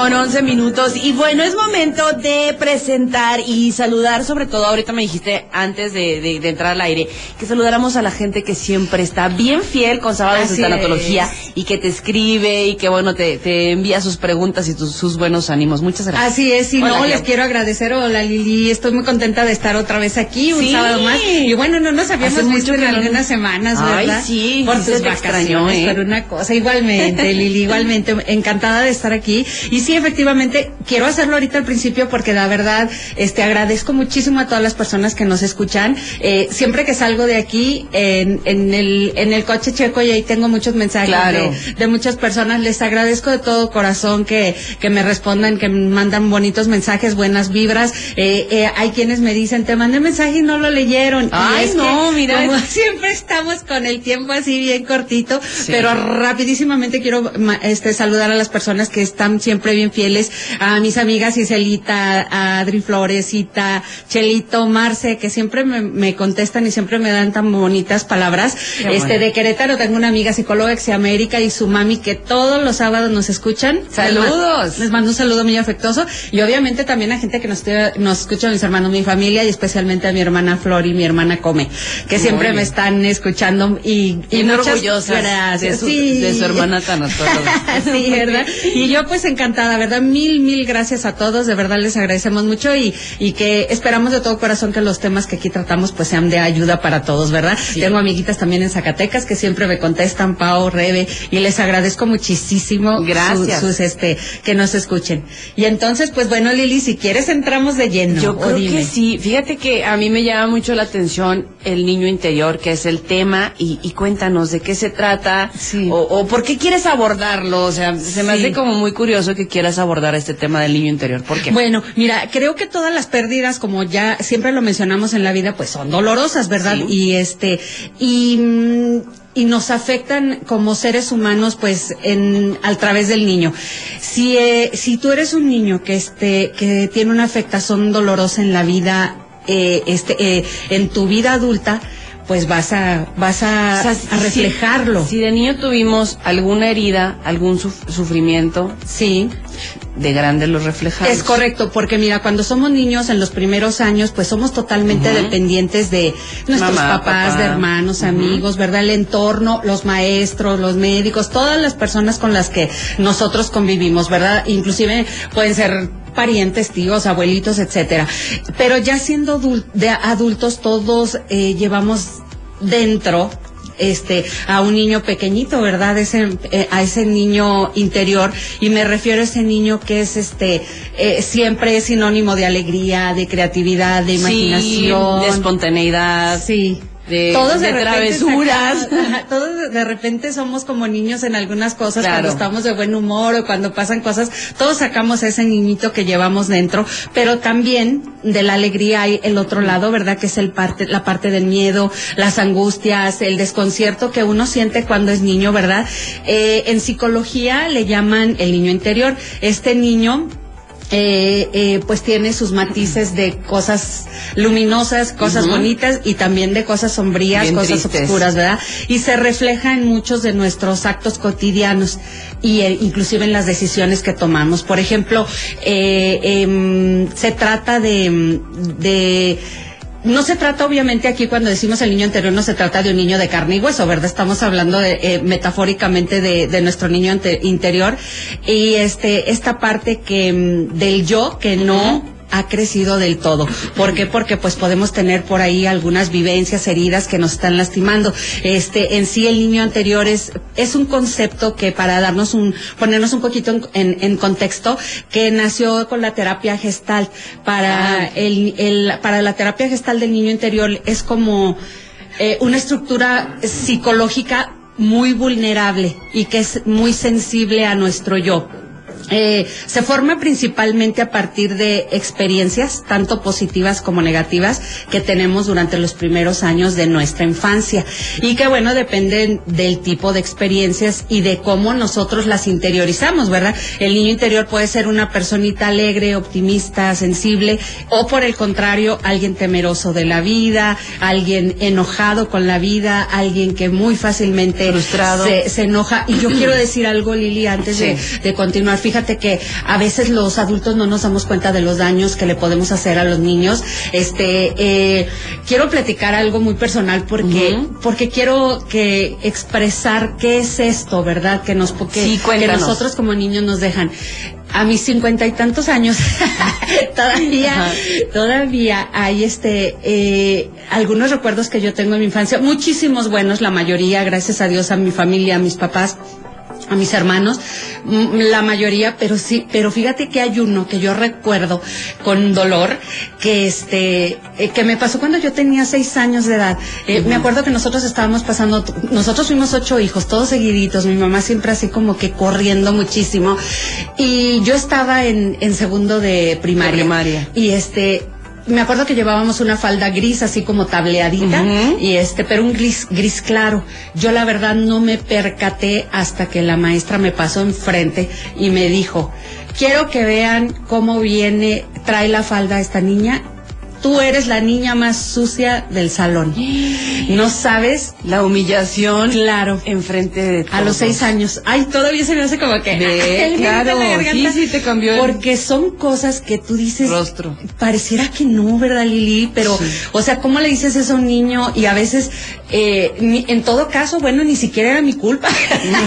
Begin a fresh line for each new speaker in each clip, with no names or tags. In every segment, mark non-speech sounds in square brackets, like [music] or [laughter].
con 11 minutos. Y bueno, es momento de presentar y saludar, sobre todo, ahorita me dijiste antes de, de- de entrar al aire, que saludáramos a la gente que siempre está bien fiel con Sábados
Así
de Tanatología y que te escribe y que, bueno, te, te envía sus preguntas y tus- sus buenos ánimos. Muchas gracias.
Así es, y
Hola,
no, les quiero agradecer. Hola Lili, estoy muy contenta de estar otra vez aquí, un
Sí.
sábado más. Y bueno, no nos habíamos visto en algunas semanas,
Ay,
¿verdad?
sí,
Por
sí
tus vacaciones,
extrañó, ¿eh?
por una cosa. Igualmente, Lili, igualmente, [laughs] encantada de estar aquí. Y sí, efectivamente, quiero hacerlo ahorita al principio porque la verdad, este, agradezco muchísimo a todas las personas que nos escuchan. Eh, siempre que salgo de aquí, en, en el, en el coche checo y ahí tengo muchos mensajes
Claro.
de, de muchas personas. Les agradezco de todo corazón que, que me respondan, que me mandan bonitos mensajes, buenas vibras. Eh, eh, hay quienes me dicen, te mandé mensaje y no lo leyeron. Y
Ay,
es
no,
que,
mira.
Como [laughs] siempre estamos con el tiempo así bien cortito, pero rapidísimamente quiero este, saludar a las personas que están siempre bien fieles, a mis amigas Iselita, a Adri Floresita, Chelito, Marce, que siempre me, me contestan y siempre me dan tan bonitas palabras.
Qué
este,
bueno.
de Querétaro tengo una amiga psicóloga llama Erika y su mami que todos los sábados nos escuchan.
Saludos.
Les ma- Les mando un saludo muy afectuoso y obviamente también a gente que nos, nos escucha, mis hermanos, mi familia y especialmente a mi hermana Flor y mi hermana Come, que
Muy
siempre
bien.
me están escuchando y, y muchas
orgullosas
gracias.
de su-
Sí.
de su hermana tanatóloga. [laughs]
sí, ¿verdad? Y yo pues encantada, ¿verdad? Mil, mil gracias a todos, de verdad les agradecemos mucho y, y que esperamos de todo corazón que los temas que aquí tratamos pues sean de ayuda para todos, ¿verdad? Tengo amiguitas también en Zacatecas que siempre me contestan, Pau, Rebe, y les agradezco muchísimo
Gracias.
sus, este, que nos escuchen. Y entonces, pues bueno, Lili, si quieres entramos de lleno.
Yo creo
dime.
que sí. Fíjate que a mí me llama mucho la atención el niño interior, que es el tema, y, y cuéntanos de qué se trata,
Sí.
o, o por qué quieres abordarlo. O sea, se me
Sí.
hace como muy curioso que quieras abordar este tema del niño interior. ¿Por qué?
Bueno, mira, creo que todas las pérdidas, como ya siempre lo mencionamos en la vida, pues son dolorosas, ¿verdad?
Sí.
Y este, y, mm, y nos afectan como seres humanos, pues, en, al través del niño. Si, eh, si tú eres un niño que este, que tiene una afectación dolorosa en la vida, eh, este, eh, en tu vida adulta, pues vas a, vas a,
O sea,
a
si-
reflejarlo.
Si de niño tuvimos alguna herida, algún suf- sufrimiento,
sí.
De grande lo reflejamos.
Es correcto, porque mira, cuando somos niños en los primeros años, pues somos totalmente dependientes de nuestros
Mamá,
papás,
papá.
de hermanos, amigos, ¿verdad? El entorno, los maestros, los médicos, todas las personas con las que nosotros convivimos, ¿verdad? Inclusive pueden ser parientes, tíos, abuelitos, etcétera. Pero ya siendo adultos, todos eh, llevamos dentro este a un niño pequeñito, ¿verdad? Ese, eh, a ese niño interior y me refiero a ese niño que es este eh, siempre es sinónimo de alegría, de creatividad, de
Sí,
imaginación,
de espontaneidad.
sí.
De-
todos
de
repente
travesuras.
sacamos- todos de repente somos como niños en algunas cosas
Claro.
cuando estamos de buen humor o cuando pasan cosas, todos sacamos ese niñito que llevamos dentro, pero también de la alegría hay el otro lado, ¿verdad? Que es el parte, la parte del miedo, las angustias, el desconcierto que uno siente cuando es niño, ¿verdad? Eh, en psicología le llaman el niño interior. Este niño eh, eh, pues tiene sus matices de cosas luminosas, cosas bonitas y también de cosas sombrías,
Bien
cosas
tristes.
oscuras, ¿verdad? Y se refleja en muchos de nuestros actos cotidianos y eh, inclusive en las decisiones que tomamos. Por ejemplo, eh, em, se trata de, de no se trata, obviamente, aquí cuando decimos el niño interior, no se trata de un niño de carne y hueso, ¿verdad? Estamos hablando de, eh, metafóricamente de, de nuestro niño interior y este, esta parte que, mm, del yo que no ha crecido del todo. ¿Por qué? Porque pues podemos tener por ahí algunas vivencias, heridas que nos están lastimando. Este, en sí el niño anterior es, es un concepto que para darnos un, ponernos un poquito en, en- en contexto, que nació con la terapia gestal. Para
Ah.
el, el, para la terapia gestal del niño interior es como eh, una estructura psicológica muy vulnerable y que es muy sensible a nuestro yo. Eh, se forma principalmente a partir de experiencias, tanto positivas como negativas, que tenemos durante los primeros años de nuestra infancia. Y que, bueno, dependen del tipo de experiencias y de cómo nosotros las interiorizamos, ¿verdad? El niño interior puede ser una personita alegre, optimista, sensible, o por el contrario, alguien temeroso de la vida, alguien enojado con la vida, alguien que muy fácilmente
Frustrado.
se, se enoja. Y yo quiero decir algo, Lili, antes de continuar. Fíjate fíjate que a veces los adultos no nos damos cuenta de los daños que le podemos hacer a los niños. Este, eh, quiero platicar algo muy personal porque, porque quiero que expresar qué es esto, ¿verdad? Que nos, que, que nosotros como niños nos dejan. A mis cincuenta y tantos años [laughs] todavía todavía hay este eh, algunos recuerdos que yo tengo en mi infancia muchísimos buenos la mayoría gracias a Dios a mi familia a mis papás a mis hermanos, la mayoría, pero sí, pero fíjate que hay uno que yo recuerdo con dolor, que este, eh, que me pasó cuando yo tenía seis años de edad. Eh, me acuerdo que nosotros estábamos pasando, nosotros fuimos ocho hijos, todos seguiditos, mi mamá siempre así como que corriendo muchísimo, y yo estaba en, en segundo de primaria. De primaria. Y este, me acuerdo que llevábamos una falda gris así como tableadita y este, pero un gris gris claro. Yo la verdad no me percaté hasta que la maestra me pasó enfrente y me dijo, "Quiero que vean cómo viene trae la falda esta niña tú eres la niña más sucia del salón. No sabes
la humillación.
Claro.
Enfrente de
A los seis años. Ay, todavía se me hace como que.
Ve, claro. Sí, sí te cambió.
Porque son cosas que tú dices.
Rostro.
Pareciera que no, ¿verdad, Lili? Pero, o sea, ¿cómo le dices eso a un niño? Y a veces, eh, en todo caso, bueno, ni siquiera era mi culpa.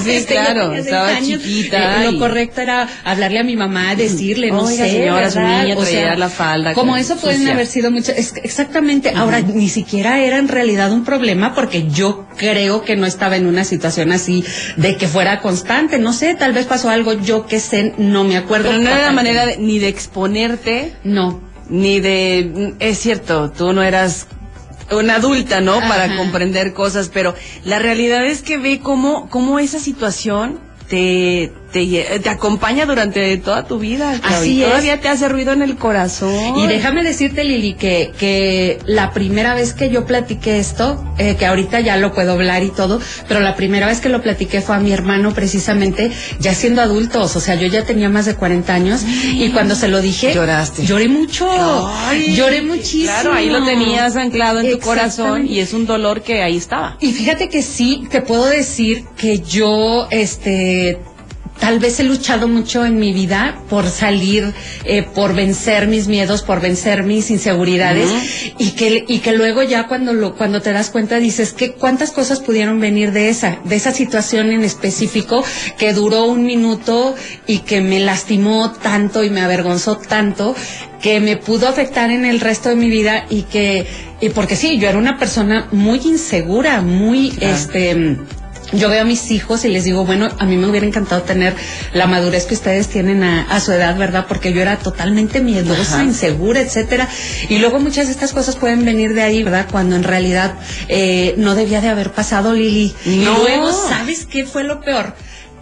Sí, [laughs] claro. Estaba chiquita.
Eh, lo correcto era hablarle a mi mamá, decirle, no sé.
Señora, su niña, o sea, la falda.
Como eso pueden haber sido exactamente. Ahora, ni siquiera era en realidad un problema porque yo creo que no estaba en una situación así de que fuera constante. No sé, tal vez pasó algo, yo que sé, no me acuerdo.
Pero no era manera ni de exponerte.
No.
Ni de, es cierto, tú no eras una adulta, ¿no? Para comprender cosas, pero la realidad es que ve cómo, cómo esa situación te, te, acompaña durante toda tu vida.
Así
Todavía te hace ruido en el corazón.
Y déjame decirte, Lili, que, que la primera vez que yo platiqué esto, eh, que ahorita ya lo puedo hablar y todo, pero la primera vez que lo platiqué fue a mi hermano precisamente, ya siendo adultos, o sea, yo ya tenía más de 40 años y cuando se lo dije,
lloraste.
Lloré mucho. lloré muchísimo.
Claro, ahí lo tenías anclado en tu corazón y es un dolor que ahí estaba.
Y fíjate que sí, te puedo decir que yo, este, tal vez he luchado mucho en mi vida por salir, eh, por vencer mis miedos, por vencer mis inseguridades y que y que luego ya cuando lo cuando te das cuenta dices que cuántas cosas pudieron venir de esa de esa situación en específico que duró un minuto y que me lastimó tanto y me avergonzó tanto que me pudo afectar en el resto de mi vida y que y porque sí yo era una persona muy insegura muy este yo veo a mis hijos y les digo, bueno, a mí me hubiera encantado tener la madurez que ustedes tienen a, su edad, ¿verdad? Porque yo era totalmente miedosa, insegura, etcétera. Y luego muchas de estas cosas pueden venir de ahí, ¿verdad? Cuando en realidad eh, no debía de haber pasado, Lili.
No.
Y luego, ¿sabes qué fue lo peor?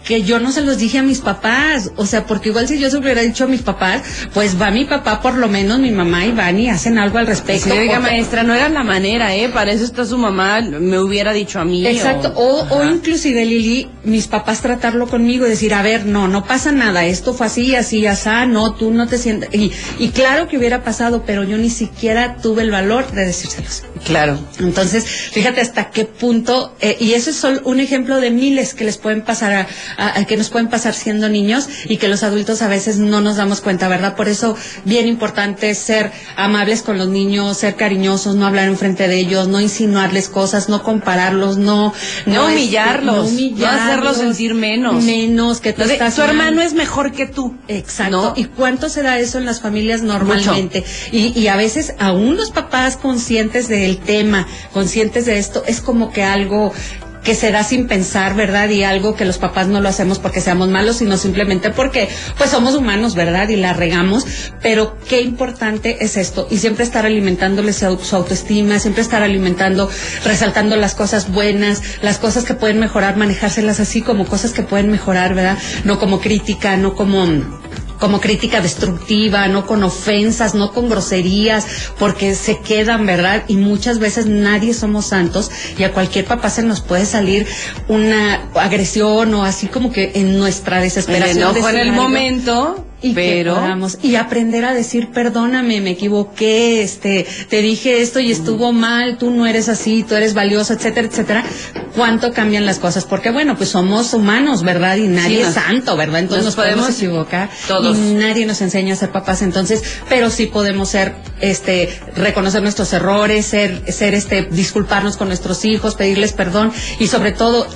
Que yo no se los dije a mis papás, o sea, porque igual si yo se hubiera dicho a mis papás, pues va mi papá, por lo menos mi mamá y van y hacen algo al respecto.
Sí, diga, maestra, no era la manera, ¿eh? Para eso está su mamá, me hubiera dicho a mí.
Exacto, o, o, inclusive Lili, mis papás tratarlo conmigo y decir, a ver, no, no pasa nada, esto fue así, así, así, no, tú no te sientes, y, y claro que hubiera pasado, pero yo ni siquiera tuve el valor de decírselos.
Claro.
Entonces, fíjate hasta qué punto, eh, y ese es solo un ejemplo de miles que les pueden pasar a, a, que nos pueden pasar siendo niños y que los adultos a veces no nos damos cuenta, ¿verdad? Por eso, bien importante ser amables con los niños, ser cariñosos, no hablar enfrente de ellos, no insinuarles cosas, no compararlos, no,
no, humillarlos, no, hacerlos sentir menos.
Menos que tú estás
Tu hermano es mejor que tú.
Exacto. ¿Y cuánto se da eso en las familias normalmente? Y, y a veces aún los papás conscientes de tema, conscientes de esto, es como que algo que se da sin pensar, ¿verdad? Y algo que los papás no lo hacemos porque seamos malos, sino simplemente porque pues somos humanos, ¿verdad? Y la regamos, pero qué importante es esto y siempre estar alimentándoles su autoestima, siempre estar alimentando, resaltando las cosas buenas, las cosas que pueden mejorar, manejárselas así como cosas que pueden mejorar, ¿verdad? No como crítica, no como como crítica destructiva, no con ofensas, no con groserías, porque se quedan, ¿verdad? Y muchas veces nadie somos santos y a cualquier papá se nos puede salir una agresión o así como que en nuestra desesperación.
El en el momento
y
pero
y aprender a decir perdóname me equivoqué este te dije esto y estuvo mal tú no eres así tú eres valioso etcétera etcétera. Cuánto cambian las cosas porque bueno pues somos humanos verdad y nadie es santo verdad entonces nos, podemos, equivocar
todos.
y nadie nos enseña a ser papás. Entonces pero sí podemos ser este reconocer nuestros errores ser ser este disculparnos con nuestros hijos pedirles perdón y sobre todo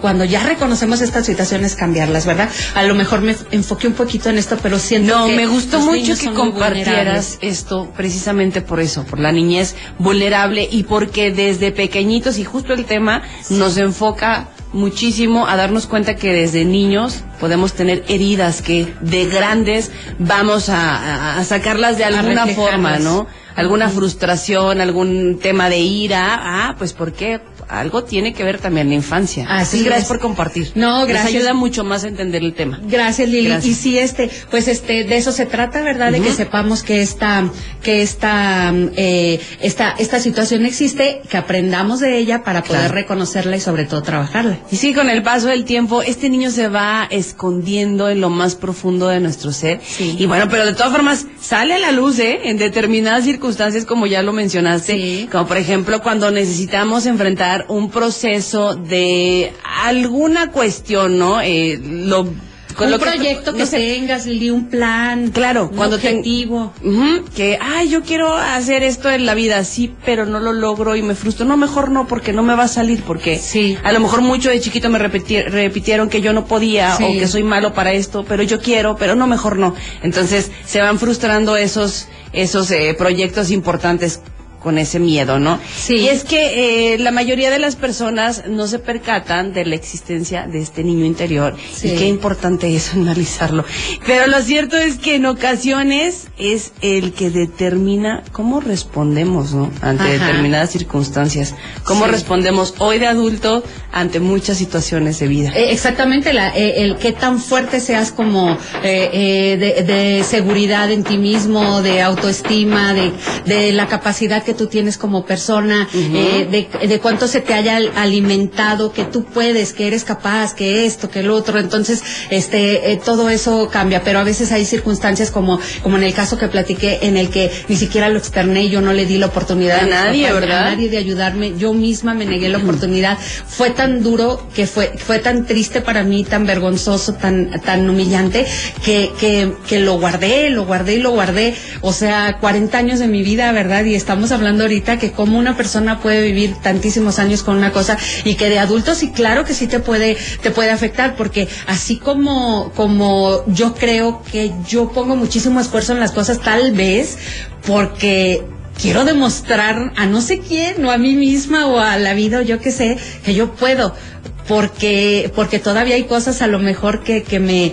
cuando ya reconocemos estas situaciones cambiarlas verdad a lo mejor me enfoqué un poquito en esto pero siento
no,
que
me gustó mucho que compartieras esto precisamente por eso, por la niñez vulnerable y porque desde pequeñitos y justo el tema nos enfoca muchísimo a darnos cuenta que desde niños podemos tener heridas que de grandes vamos a, sacarlas de alguna forma, ¿no? Alguna frustración, algún tema de ira, ah, pues ¿por qué? Algo tiene que ver también la infancia.
Así
gracias por compartir.
No, gracias.
Nos ayuda mucho más a entender el tema.
Gracias, Lili. Y sí, este, pues este, de eso se trata, ¿verdad? De que sepamos que esta, que esta, eh, esta, esta situación existe, que aprendamos de ella para poder reconocerla y sobre todo trabajarla.
Y sí, con el paso del tiempo, este niño se va escondiendo en lo más profundo de nuestro ser.
Sí.
Y bueno, pero de todas formas, sale a la luz, ¿eh? En determinadas circunstancias, como ya lo mencionaste.
Sí.
Como por ejemplo, cuando necesitamos enfrentar un proceso de alguna cuestión, ¿no? Eh, lo
con un proyecto que, tengas, un plan,
claro,
un
cuando
objetivo,
que, ay, yo quiero hacer esto en la vida, sí, pero no lo logro y me frustro. No, mejor no, porque no me va a salir, porque
sí.
a lo mejor mucho de chiquito me repitieron que yo no podía o que soy malo para esto, pero yo quiero, pero no, mejor no. Entonces se van frustrando esos esos eh, proyectos importantes con ese miedo, ¿no?
Sí.
Y es que eh, la mayoría de las personas no se percatan de la existencia de este niño interior
sí.
y qué importante es analizarlo. Pero lo cierto es que en ocasiones es el que determina cómo respondemos, ¿no? Ante determinadas circunstancias. Cómo respondemos hoy de adulto ante muchas situaciones de vida.
Eh, exactamente, la, eh, el qué tan fuerte seas como de, de, seguridad en ti mismo, de autoestima, de, de la capacidad que tú tienes como persona, eh, de, cuánto se te haya alimentado, que tú puedes, que eres capaz, que esto, que el otro. Entonces, este, eh, todo eso cambia, pero a veces hay circunstancias como, como en el caso que platiqué, en el que ni siquiera lo externé, yo no le di la oportunidad
a, nadie, ¿verdad?
A nadie de ayudarme, yo misma me negué la oportunidad. Fue tan duro que fue, fue tan triste para mí, tan vergonzoso, tan, tan humillante, que, que, que lo guardé, lo guardé y lo guardé. O sea, 40 años de mi vida, ¿verdad? Y estamos hablando hablando ahorita que cómo una persona puede vivir tantísimos años con una cosa y que de adultos sí claro que sí te puede te puede afectar porque así como como yo creo que yo pongo muchísimo esfuerzo en las cosas tal vez porque quiero demostrar a no sé quién o a mí misma o a la vida o yo que sé que yo puedo porque porque todavía hay cosas a lo mejor que, que me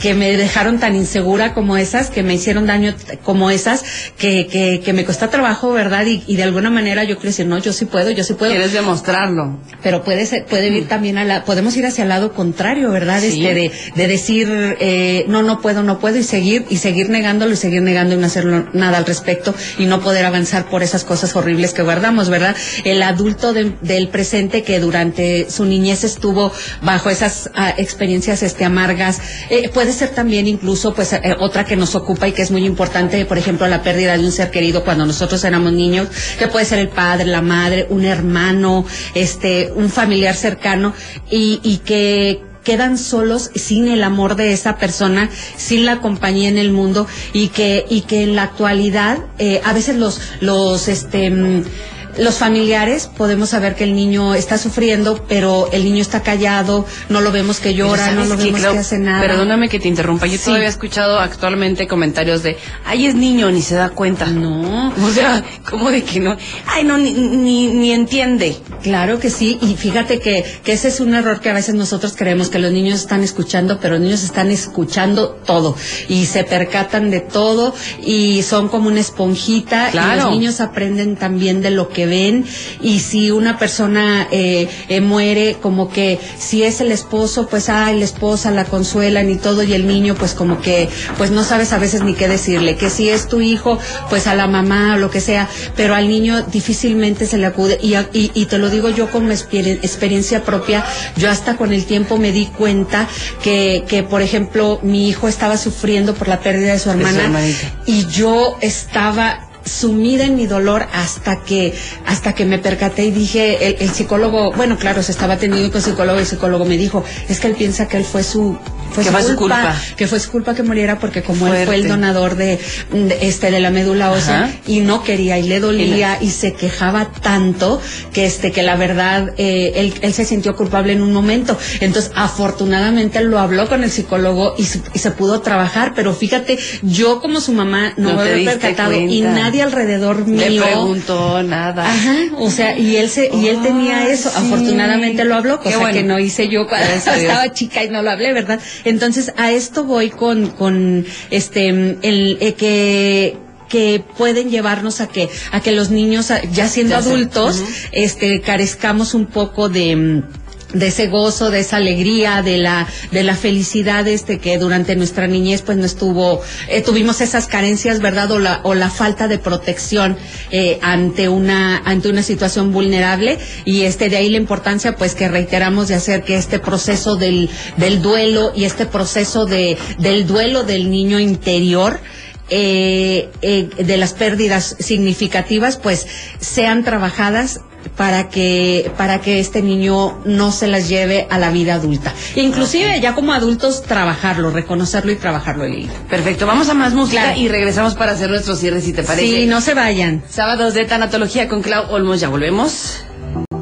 que me dejaron tan insegura como esas, que me hicieron daño como esas, que, que, que me cuesta trabajo, ¿verdad? Y, y, de alguna manera yo quiero decir, no, yo sí puedo, yo sí puedo.
Quieres demostrarlo.
Pero puede ser, puede ir mm. también a la, podemos ir hacia el lado contrario, ¿verdad?
Sí.
Este, de, de decir, eh, no, no puedo, no puedo, y seguir, y seguir negándolo, y seguir negando y no hacer nada al respecto, y no poder avanzar por esas cosas horribles que guardamos, ¿verdad? El adulto de, del presente que durante su niñez estuvo bajo esas uh, experiencias este, amargas, eh, puede ser también incluso pues eh, otra que nos ocupa y que es muy importante, por ejemplo, la pérdida de un ser querido cuando nosotros éramos niños, que puede ser el padre, la madre, un hermano, este, un familiar cercano y, y que quedan solos sin el amor de esa persona, sin la compañía en el mundo y que y que en la actualidad eh, a veces los los este mm, los familiares podemos saber que el niño está sufriendo, pero el niño está callado, no lo vemos que llora, no lo vemos que hace nada.
Perdóname que te interrumpa, yo todavía he escuchado actualmente comentarios de, ay, es niño, ni se da cuenta.
No.
O sea, ¿cómo de que no? Ay, no, ni, ni, ni entiende.
Claro que sí, y fíjate que, que ese es un error que a veces nosotros creemos, que los niños están escuchando, pero los niños están escuchando todo, y se percatan de todo, y son como una esponjita,
claro.
y los niños aprenden también de lo que que ven y si una persona eh, eh, muere, como que si es el esposo, pues ay, la esposa la consuelan y todo y el niño pues como que pues no sabes a veces ni qué decirle, que si es tu hijo, pues a la mamá o lo que sea, pero al niño difícilmente se le acude. Y, y, y te lo digo yo con mi experiencia propia, yo hasta con el tiempo me di cuenta que, que por ejemplo, mi hijo estaba sufriendo por la pérdida de su hermana y yo estaba sumida en mi dolor hasta que hasta que me percaté y dije el, el psicólogo bueno claro se estaba atendiendo con psicólogo y el psicólogo me dijo es que él piensa que él fue su fue
que
su
fue su
culpa, que fue su culpa que muriera porque como él fue el donador de, de, este de la médula ósea
Ajá.
y no quería y le dolía y, se quejaba tanto que este que la verdad eh, él, él se sintió culpable en un momento entonces afortunadamente él lo habló con el psicólogo y, se- y se pudo trabajar pero fíjate yo como su mamá no,
No
me había percatado y
cuenta.
Nadie alrededor
Le
mío
preguntó nada.
Ajá, o sea, y él se, y él tenía eso,
sí.
afortunadamente lo habló, cosa
bueno.
que no hice yo cuando [laughs] estaba chica y no lo hablé, ¿verdad? Entonces, a esto voy con, con este, el, eh, que, que pueden llevarnos a que, a que los niños, ya siendo
Ya
adultos, este, carezcamos un poco de, de ese gozo, de esa alegría, de la, de la felicidad, este, que durante nuestra niñez, pues no estuvo, eh, tuvimos esas carencias, ¿verdad? O la, o la falta de protección, eh, ante una, ante una situación vulnerable. Y este, de ahí la importancia, pues, que reiteramos de hacer que este proceso del, del duelo y este proceso de, del duelo del niño interior, eh, eh, de las pérdidas significativas, pues sean trabajadas para que para que este niño no se las lleve a la vida adulta. Inclusive ya como adultos trabajarlo, reconocerlo y trabajarlo Lili.
Perfecto, vamos a más música
Claro.
y regresamos para hacer nuestro cierre, si te parece.
Sí, no se vayan.
Sábados de Tanatología con Clau Olmos, ya volvemos.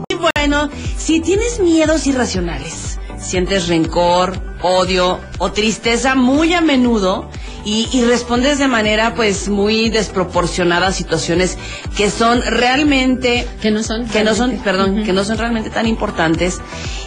Y bueno, si tienes miedos irracionales, sientes rencor, odio o tristeza muy a menudo y, y respondes de manera pues muy desproporcionada a situaciones que son realmente
Que no son
que no son, perdón, que no son realmente tan importantes.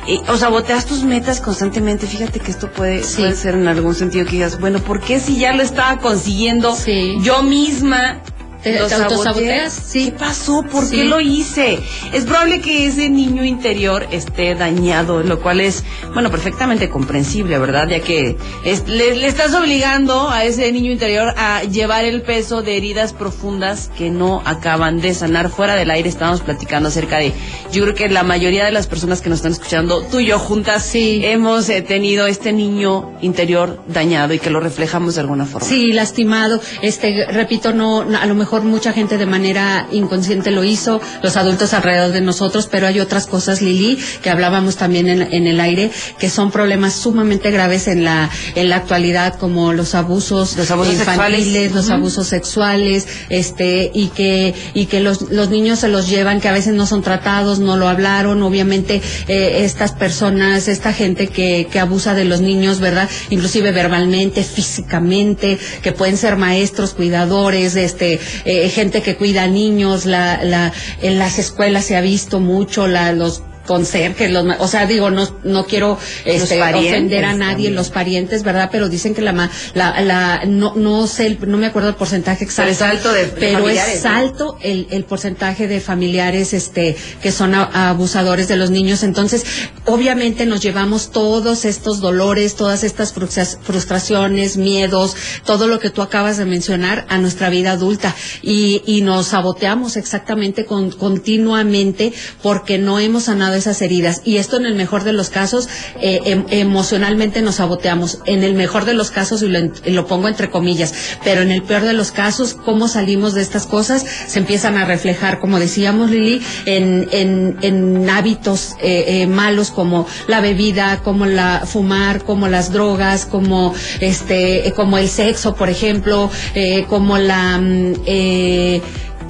Y, o saboteas tus metas constantemente. Fíjate que esto puede,
Sí.
puede ser en algún sentido que digas, bueno, ¿por qué si ya lo estaba consiguiendo
Sí.
yo misma?
¿Te-
lo
te autosaboteas? Sí.
¿Qué pasó? ¿Por
Sí.
qué lo hice? Es probable que ese niño interior esté dañado, lo cual es, bueno, perfectamente comprensible, ¿verdad? Ya que es- le, le estás obligando a ese niño interior a llevar el peso de heridas profundas que no acaban de sanar. Fuera del aire estábamos platicando acerca de, yo creo que la mayoría de las personas que nos están escuchando, tú y yo juntas,
Sí.
hemos eh, tenido este niño interior dañado y que lo reflejamos de alguna forma.
Sí, lastimado. Este, repito, no, no, a lo mejor mucha gente de manera inconsciente lo hizo, los adultos alrededor de nosotros, pero hay otras cosas, Lili, que hablábamos también en, en el aire, que son problemas sumamente graves en la, en la actualidad, como los abusos,
Los abusos
infantiles,
sexuales.
los abusos sexuales, este, y que, y que los, los niños se los llevan, que a veces no son tratados, no lo hablaron, obviamente, eh, estas personas, esta gente que, que abusa de los niños, ¿verdad? Inclusive verbalmente, físicamente, que pueden ser maestros, cuidadores, este, eh, gente que cuida niños, la, la, en las escuelas se ha visto mucho, la, los conserjes, los, o sea, digo, no, no quiero este, ofender a nadie,
también.
los parientes, ¿verdad? Pero dicen que la, la, la no, no sé, no me acuerdo el porcentaje exacto.
Pero es alto de- de
pero
familiares,
es
¿no?
alto el, el porcentaje de familiares, este, que son a- abusadores de los niños. Entonces, obviamente nos llevamos todos estos dolores, todas estas frustra- frustraciones, miedos, todo lo que tú acabas de mencionar a nuestra vida adulta y, y nos saboteamos exactamente con, continuamente porque no hemos sanado esas heridas. Y esto en el mejor de los casos, eh, em- emocionalmente nos saboteamos. En el mejor de los casos, y lo, lo pongo entre comillas, pero en el peor de los casos, cómo salimos de estas cosas se empiezan a reflejar, como decíamos Lili, en, en, en hábitos eh, eh, malos como la bebida, como la fumar, como las drogas, como este, como el sexo, por ejemplo, eh, como la mm, eh,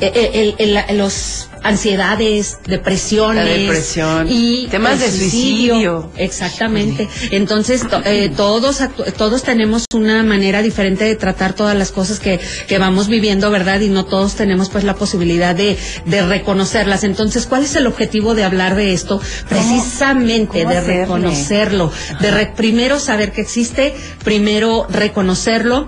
el- el- el- los ansiedades, depresiones
La depresión,
y
temas de suicidio.
Exactamente. Entonces, to- eh, todos, todos tenemos una manera diferente de tratar todas las cosas que, que vamos viviendo, ¿verdad? Y no todos tenemos pues la posibilidad de, de reconocerlas. Entonces, ¿cuál es el objetivo de hablar de esto? Precisamente
cómo
de
hacerle?
reconocerlo. De re- primero saber que existe, primero reconocerlo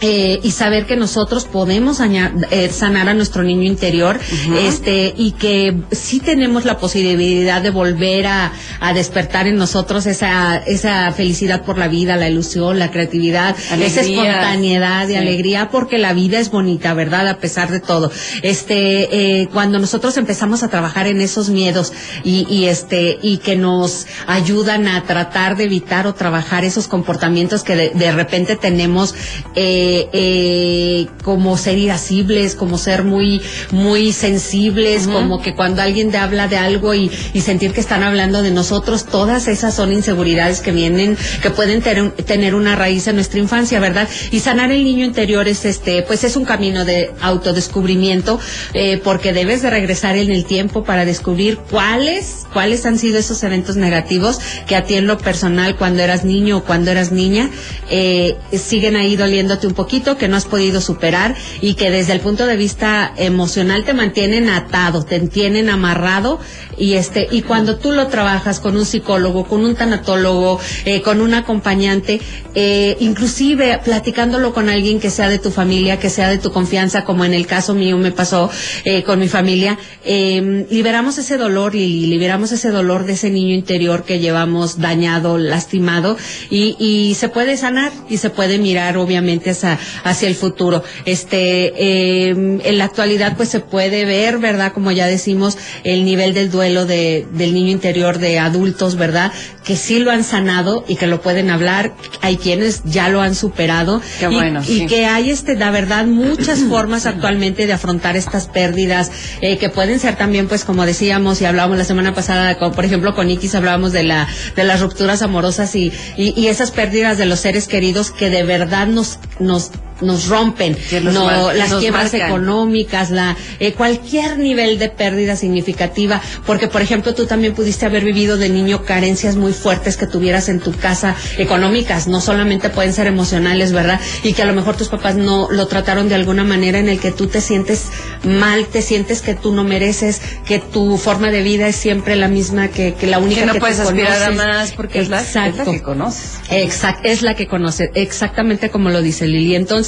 eh, y saber que nosotros podemos eh, sanar a nuestro niño interior este y que sí tenemos la posibilidad de volver a, despertar en nosotros esa esa felicidad por la vida la ilusión la creatividad esa espontaneidad de alegría porque la vida es bonita verdad a pesar de todo. Este eh, cuando nosotros empezamos a trabajar en esos miedos y, y este y que nos ayudan a tratar de evitar o trabajar esos comportamientos que de, de repente tenemos eh, eh, como ser irascibles, como ser muy, muy sensibles, como que cuando alguien te habla de algo y, sentir que están hablando de nosotros, todas esas son inseguridades que vienen, que pueden tener una raíz en nuestra infancia, ¿verdad? Y sanar el niño interior es este, pues es un camino de autodescubrimiento, eh, porque debes de regresar en el tiempo para descubrir cuáles, cuáles han sido esos eventos negativos que a ti en lo personal cuando eras niño o cuando eras niña, eh, siguen ahí doliéndote un poquito que no has podido superar y que desde el punto de vista emocional te mantienen atado, te tienen amarrado y este y cuando tú lo trabajas con un psicólogo, con un tanatólogo, eh, con un acompañante, eh, inclusive platicándolo con alguien que sea de tu familia, que sea de tu confianza, como en el caso mío me pasó eh, con mi familia, em, liberamos ese dolor, y liberamos ese dolor de ese niño interior que llevamos dañado, lastimado y, se puede sanar y se puede mirar obviamente hacia, el futuro. Este, em, en la actualidad pues se puede ver, ¿verdad? Como ya decimos, el nivel del duelo de, del niño interior de adultos, ¿verdad? Que sí lo han sanado y que lo pueden hablar. Hay quienes ya lo han superado.
Qué bueno,
y, que hay, este, la verdad, muchas [clears throat] formas actualmente de afrontar estas pérdidas, eh, que pueden ser también, pues, como decíamos y hablábamos la semana pasada, por ejemplo, con Ikis hablábamos de la, de las rupturas amorosas y, y, y esas pérdidas de los seres queridos que de verdad nos, nos nos rompen, no, las quiebras económicas, la eh, cualquier nivel de pérdida significativa, porque por ejemplo tú también pudiste haber vivido de niño carencias muy fuertes que tuvieras en tu casa económicas, no solamente pueden ser emocionales, ¿verdad? Y que a lo mejor tus papás no lo trataron de alguna manera en el que tú te sientes mal, te sientes que tú no mereces, que tu forma de vida es siempre la misma que, que la única que,
no
que
puedes aspirar a más porque es la, que conoces.
Exacto, es la que conoces, exactamente como lo dice Lili entonces,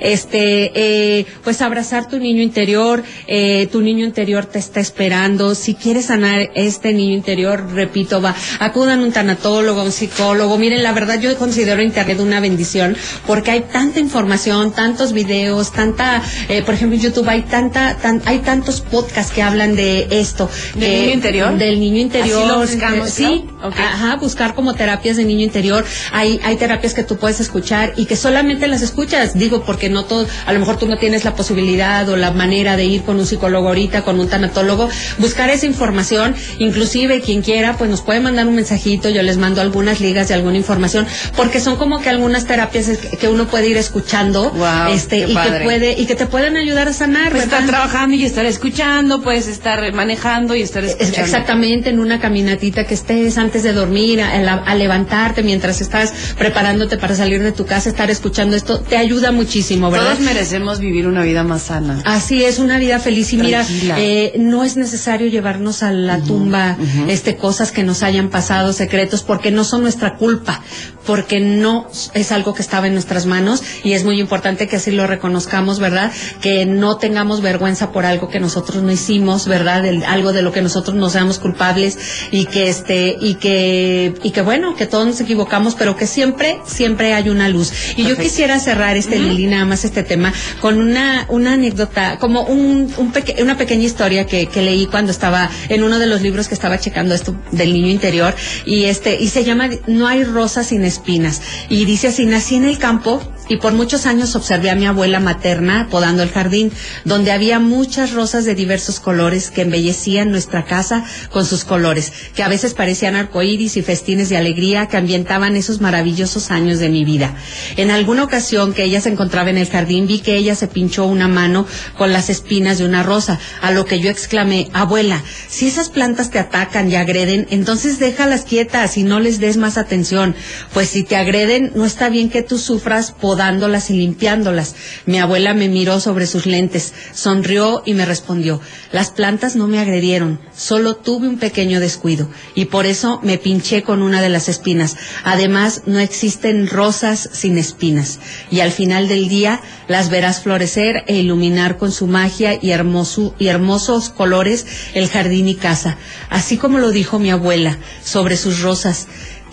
este, eh, pues abrazar tu niño interior, eh, tu niño interior te está esperando. Si quieres sanar este niño interior, repito, va, acudan a un tanatólogo, a un psicólogo. Miren, la verdad yo considero Internet una bendición porque hay tanta información, tantos videos, tanta, eh, por ejemplo, en YouTube hay tanta, hay tantos podcasts que hablan de esto.
¿Del niño interior?
Del niño interior.
Así lo buscamos,
sí, ajá, buscar como terapias de niño interior. Hay, hay terapias que tú puedes escuchar y que solamente las escuchas, digo, porque no todo, a lo mejor tú no tienes la posibilidad o la manera de ir con un psicólogo ahorita, con un tanatólogo, buscar esa información, inclusive quien quiera, pues nos puede mandar un mensajito, yo les mando algunas ligas de alguna información, porque son como que algunas terapias que uno puede ir escuchando, este, y que puede, y que te pueden ayudar a sanar.
Pues estar trabajando y estar escuchando, puedes estar manejando y estar escuchando.
Exactamente, en una caminatita que estés antes de dormir, a levantarte mientras estás preparándote para salir de tu casa, estar escuchando esto te ayuda muchísimo, ¿verdad?
Todos merecemos vivir una vida más sana.
Así es, una vida feliz. Y mira, eh, no es necesario llevarnos a la tumba este cosas que nos hayan pasado, secretos, porque no son nuestra culpa, porque no es algo que estaba en nuestras manos y es muy importante que así lo reconozcamos, ¿verdad? Que no tengamos vergüenza por algo que nosotros no hicimos, ¿verdad? algo de lo que nosotros no seamos culpables y que este y que y que bueno, que todos nos equivocamos, pero que siempre siempre hay una luz. Y yo quisiera cerrar este Lili, nada más este tema, con una, una anécdota, como un, un una pequeña historia que, que leí cuando estaba en uno de los libros que estaba checando esto del niño interior, y este, y se llama No hay rosas sin espinas. Y dice así, nací en el campo y por muchos años observé a mi abuela materna podando el jardín, donde había muchas rosas de diversos colores que embellecían nuestra casa con sus colores, que a veces parecían arcoíris y festines de alegría que ambientaban esos maravillosos años de mi vida. En alguna ocasión que ella se encontraba en el jardín, vi que ella se pinchó una mano con las espinas de una rosa, a lo que yo exclamé, abuela, si esas plantas te atacan y agreden, entonces déjalas quietas y no les des más atención, pues si te agreden, no está bien que tú sufras podándolas y limpiándolas. Mi abuela me miró sobre sus lentes, sonrió y me respondió, las plantas no me agredieron, solo tuve un pequeño descuido y por eso me pinché con una de las espinas. Además, no existen rosas sin espinas y al final del día las verás florecer e iluminar con su magia y, y hermosos colores el jardín y casa, así como lo dijo mi abuela sobre sus rosas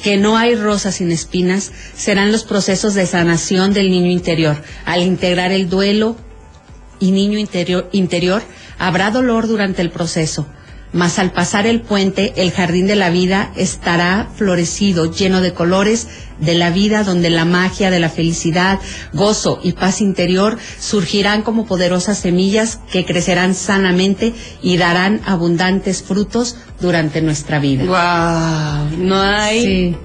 que no hay rosas sin espinas serán los procesos de sanación del niño interior. Al integrar el duelo y niño interior, interior habrá dolor durante el proceso, mas al pasar el puente, el jardín de la vida estará florecido, lleno de colores de la vida, donde la magia de la felicidad, gozo y paz interior surgirán como poderosas semillas que crecerán sanamente y darán abundantes frutos durante nuestra vida.
Wow, no hay
Sí.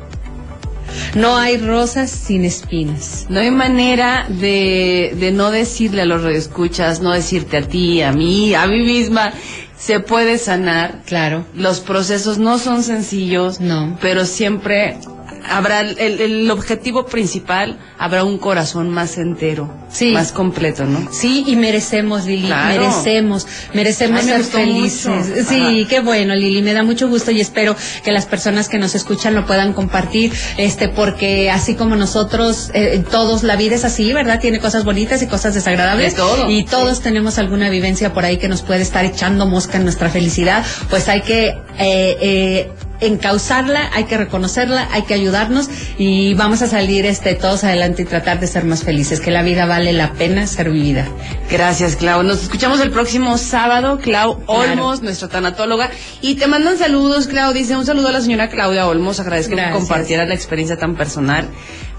No hay rosas sin espinas.
No hay manera de, de no decirle a los radioescuchas, no decirte a ti, a mí, a mí misma, se puede sanar.
Claro.
Los procesos no son sencillos,
No.
pero siempre habrá el, el objetivo principal, habrá un corazón más entero,
Sí.
más completo, ¿no?
Sí, y merecemos, Lili,
Claro.
merecemos, merecemos
Ay, me
ser felices. Sí, qué bueno, Lili, me da mucho gusto y espero que las personas que nos escuchan lo puedan compartir, este, porque así como nosotros, eh, todos, la vida es así, ¿verdad? Tiene cosas bonitas y cosas desagradables.
De todo,
Y todos
sí.
tenemos alguna vivencia por ahí que nos puede estar echando mosca en nuestra felicidad, pues hay que, eh, eh, encauzarla, hay que reconocerla, hay que ayudarnos y vamos a salir este todos adelante y tratar de ser más felices, que la vida vale la pena ser vivida.
Gracias, Clau. Nos escuchamos el próximo sábado, Clau Olmos, nuestra tanatóloga. Y te mandan saludos, Clau. Dice un saludo a la señora Claudia Olmos. Agradezco que
Gracias.
compartieras la experiencia tan personal.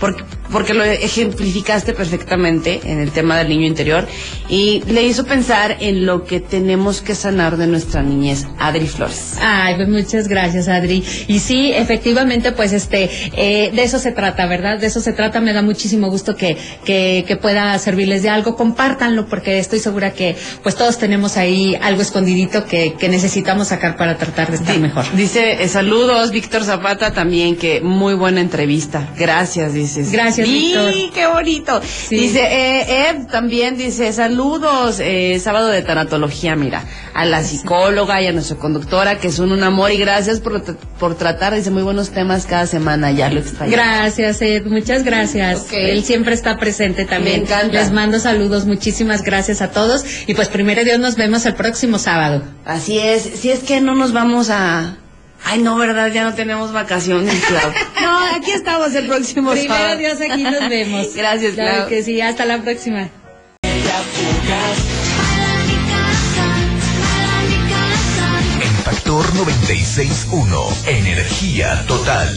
Porque, porque lo ejemplificaste perfectamente en el tema del niño interior. Y le hizo pensar en lo que tenemos que sanar de nuestra niñez. Adri Flores.
Ay, pues muchas gracias, Adri. Y sí, efectivamente, pues este, eh, de eso se trata, ¿verdad? De eso se trata. Me da muchísimo gusto que, que, que pueda servirles de algo. Compártanlo, porque estoy segura que, pues todos tenemos ahí algo escondidito que, que necesitamos sacar para tratar de estar mejor.
Dice, eh, saludos, Víctor Zapata también, que muy buena entrevista. Gracias,
Gracias,
Sí,
Víctor.
qué bonito. Dice, eh, Ed también dice, saludos, eh, sábado de tanatología, mira, a la psicóloga y a nuestra conductora, que son un amor y gracias por, por tratar, dice, muy buenos temas cada semana, ya lo extraño.
Gracias, Ed, muchas gracias.
Ok.
Él siempre está presente también.
Me encanta.
Les mando saludos, muchísimas gracias a todos. Y pues primero Dios nos vemos el próximo sábado.
Así es, si es que no nos vamos a... Ay, no, ¿verdad? Ya no tenemos vacaciones, Clau. [laughs] No, aquí estamos el próximo
Primero
sábado.
Dios, aquí nos vemos. [laughs]
Gracias,
Claro
Clau.
que sí, hasta la próxima.
En Factor 96.1, energía total.